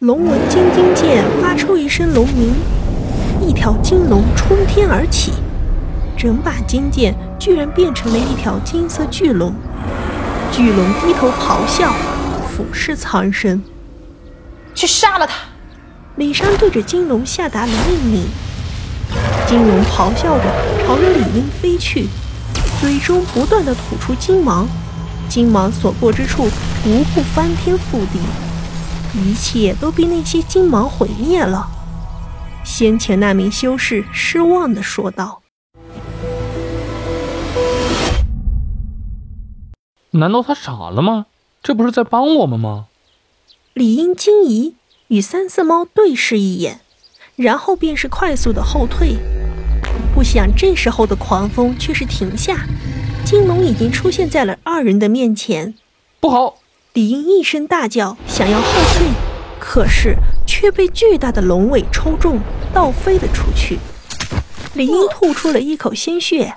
龙纹金睛剑发出一声龙鸣，一条金龙冲天而起，整把金剑居然变成了一条金色巨龙。巨龙低头咆哮，俯视苍生。去杀了他！李商对着金龙下达了命令。金龙咆哮着朝着李英飞去，嘴中不断的吐出金芒，金芒所过之处，无不翻天覆地。一切都被那些金芒毁灭了。先前那名修士失望地说道：“难道他傻了吗？这不是在帮我们吗？”李英惊疑，与三色猫对视一眼，然后便是快速的后退。不想这时候的狂风却是停下，金龙已经出现在了二人的面前。不好！李英一声大叫，想要后退，可是却被巨大的龙尾抽中，倒飞了出去。李英吐出了一口鲜血，